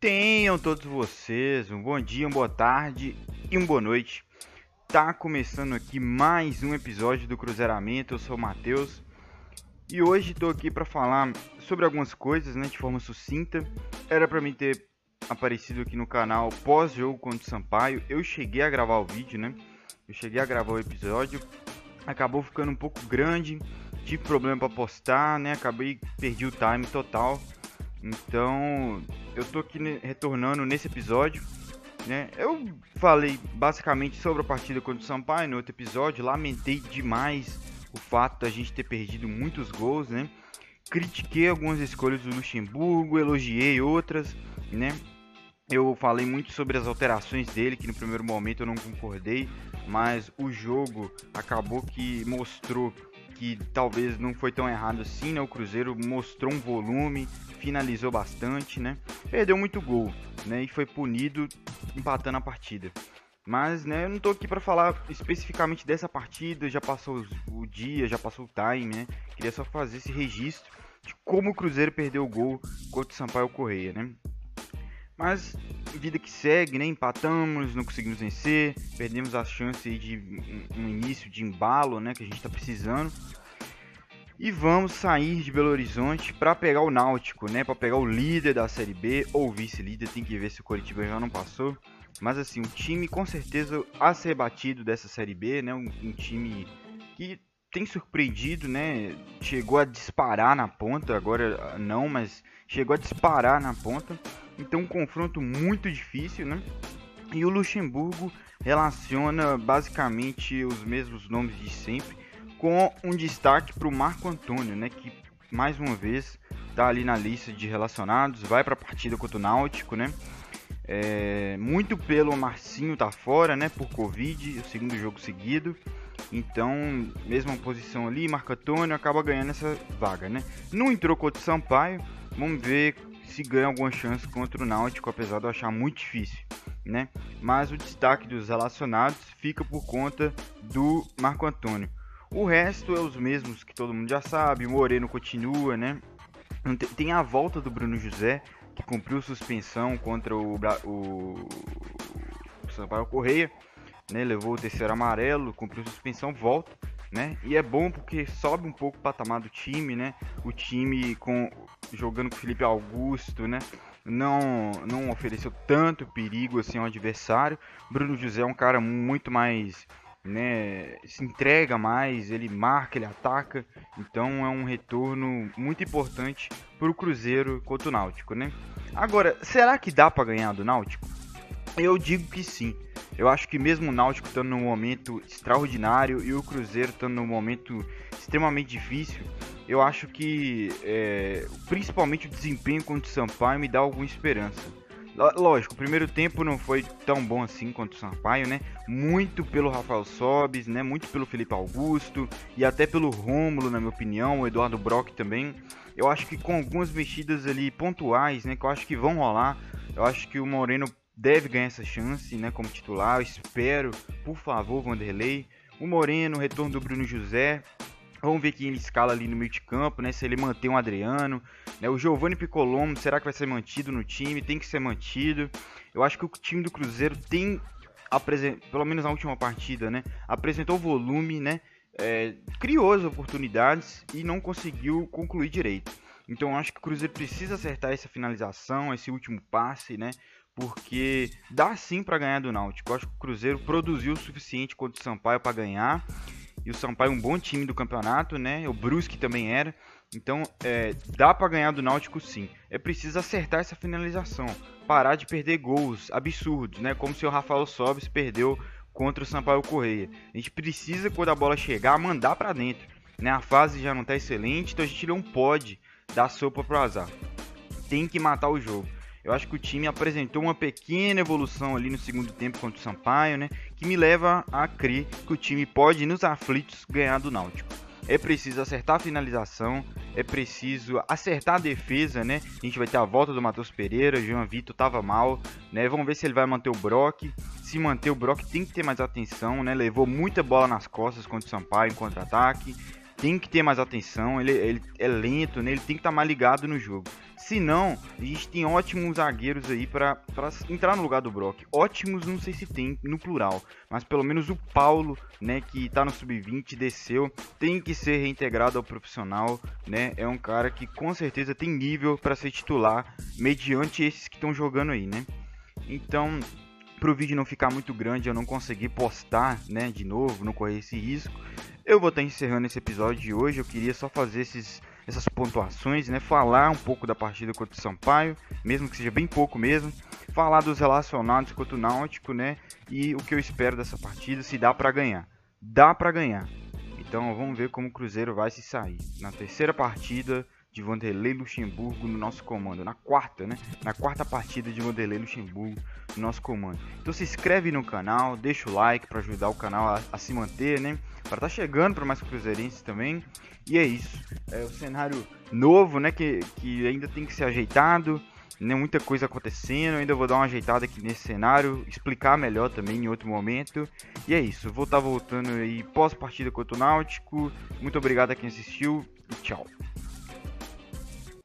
Tenham todos vocês um bom dia, uma boa tarde e uma boa noite. Tá começando aqui mais um episódio do Cruzeiramento. Eu sou o Matheus e hoje estou aqui para falar sobre algumas coisas, né, de forma sucinta. Era para mim ter aparecido aqui no canal pós-jogo contra o Sampaio. Eu cheguei a gravar o vídeo, né? Eu cheguei a gravar o episódio. Acabou ficando um pouco grande, tive problema para postar, né? Acabei perdi o time total. Então, eu tô aqui retornando nesse episódio, né? Eu falei basicamente sobre a partida contra o Sampaio no outro episódio, lamentei demais o fato da gente ter perdido muitos gols, né? Critiquei algumas escolhas do Luxemburgo, elogiei outras, né? Eu falei muito sobre as alterações dele, que no primeiro momento eu não concordei, mas o jogo acabou que mostrou que talvez não foi tão errado assim, né? O Cruzeiro mostrou um volume, finalizou bastante, né? Perdeu muito gol, né? E foi punido empatando a partida. Mas, né, eu não tô aqui para falar especificamente dessa partida, já passou o dia, já passou o time, né? Queria só fazer esse registro de como o Cruzeiro perdeu o gol contra o Sampaio Correia, né? Mas vida que segue, né? Empatamos, não conseguimos vencer, perdemos a chance de um início de embalo, né? Que a gente está precisando. E vamos sair de Belo Horizonte para pegar o Náutico, né? Para pegar o líder da Série B ou vice-líder. Tem que ver se o Coritiba já não passou. Mas assim, um time com certeza a ser batido dessa Série B, né? Um, um time que tem surpreendido, né? Chegou a disparar na ponta, agora não, mas chegou a disparar na ponta. Então um confronto muito difícil, né? E o Luxemburgo relaciona basicamente os mesmos nomes de sempre, com um destaque para o Marco Antônio, né? Que mais uma vez está ali na lista de relacionados, vai para a partida contra o Náutico, né? É, muito pelo Marcinho tá fora, né? Por Covid, o segundo jogo seguido. Então, mesma posição ali, Marco Antônio acaba ganhando essa vaga, né? Não entrou contra o Sampaio, vamos ver se ganha alguma chance contra o Náutico, apesar de eu achar muito difícil, né? Mas o destaque dos relacionados fica por conta do Marco Antônio. O resto é os mesmos que todo mundo já sabe, o Moreno continua, né? Tem a volta do Bruno José, que cumpriu suspensão contra o, o, o Sampaio Correia, né? Levou o terceiro amarelo, cumpriu suspensão, volta né? E é bom porque sobe um pouco o patamar do time, né? O time com jogando com o Felipe Augusto, né? Não, não ofereceu tanto perigo assim ao adversário. Bruno José é um cara muito mais, né? Se entrega mais, ele marca, ele ataca. Então é um retorno muito importante para o Cruzeiro contra o Náutico, né? Agora, será que dá para ganhar do Náutico? Eu digo que sim. Eu acho que mesmo o Náutico estando num momento extraordinário e o Cruzeiro estando num momento extremamente difícil, eu acho que é, principalmente o desempenho contra o Sampaio me dá alguma esperança. Lógico, o primeiro tempo não foi tão bom assim quanto o Sampaio, né? Muito pelo Rafael Sobis, né? Muito pelo Felipe Augusto e até pelo Rômulo, na minha opinião, o Eduardo Brock também. Eu acho que com algumas mexidas ali pontuais, né? Que eu acho que vão rolar. Eu acho que o Moreno deve ganhar essa chance, né, como titular. Eu espero, por favor, Vanderlei. O Moreno, o retorno do Bruno José. Vamos ver quem ele escala ali no meio de campo, né? Se ele mantém o Adriano, né? O Giovanni Piccolomo, será que vai ser mantido no time? Tem que ser mantido. Eu acho que o time do Cruzeiro tem pelo menos na última partida, né? Apresentou volume, né? É, criou as oportunidades e não conseguiu concluir direito. Então acho que o Cruzeiro precisa acertar essa finalização, esse último passe, né? Porque dá sim para ganhar do Náutico. Eu acho que o Cruzeiro produziu o suficiente contra o Sampaio para ganhar. E o Sampaio é um bom time do campeonato, né? O Brusque também era. Então, é, dá para ganhar do Náutico sim. É preciso acertar essa finalização. Parar de perder gols absurdos, né? Como se o Rafael Sobis perdeu contra o Sampaio Correia. A gente precisa, quando a bola chegar, mandar para dentro. Né? A fase já não está excelente, então a gente não pode dar sopa pro azar. Tem que matar o jogo. Eu acho que o time apresentou uma pequena evolução ali no segundo tempo contra o Sampaio, né? Que me leva a crer que o time pode, nos aflitos, ganhar do Náutico. É preciso acertar a finalização, é preciso acertar a defesa, né? A gente vai ter a volta do Matheus Pereira, o João Vitor tava mal, né? Vamos ver se ele vai manter o Brock. Se manter o Brock tem que ter mais atenção, né? Levou muita bola nas costas contra o Sampaio em contra-ataque. Tem que ter mais atenção, ele, ele é lento, né? ele tem que estar tá mais ligado no jogo. Se não, a gente tem ótimos zagueiros aí para entrar no lugar do Brock. Ótimos, não sei se tem no plural, mas pelo menos o Paulo, né, que tá no sub-20, desceu, tem que ser reintegrado ao profissional, né? É um cara que com certeza tem nível para ser titular, mediante esses que estão jogando aí, né? Então, para o vídeo não ficar muito grande, eu não conseguir postar, né, de novo, não correr esse risco. Eu vou estar encerrando esse episódio de hoje. Eu queria só fazer esses, essas pontuações, né, falar um pouco da partida contra o Sampaio, mesmo que seja bem pouco mesmo, falar dos relacionados contra o Náutico, né, e o que eu espero dessa partida, se dá para ganhar. Dá para ganhar. Então vamos ver como o Cruzeiro vai se sair. Na terceira partida, de Vanderlei Luxemburgo no nosso comando. Na quarta, né? Na quarta partida de Vanderlei Luxemburgo no nosso comando. Então se inscreve no canal, deixa o like para ajudar o canal a, a, se manter, né? Para estar tá chegando para mais cruzeirenses também. E é isso. É o cenário novo, né? Que, que ainda tem que ser ajeitado. Né, muita coisa acontecendo, ainda vou dar uma ajeitada aqui nesse cenário, explicar melhor também em outro momento. E é isso, vou estar tá voltando aí pós partida contra o Náutico. Muito obrigado a quem assistiu e tchau.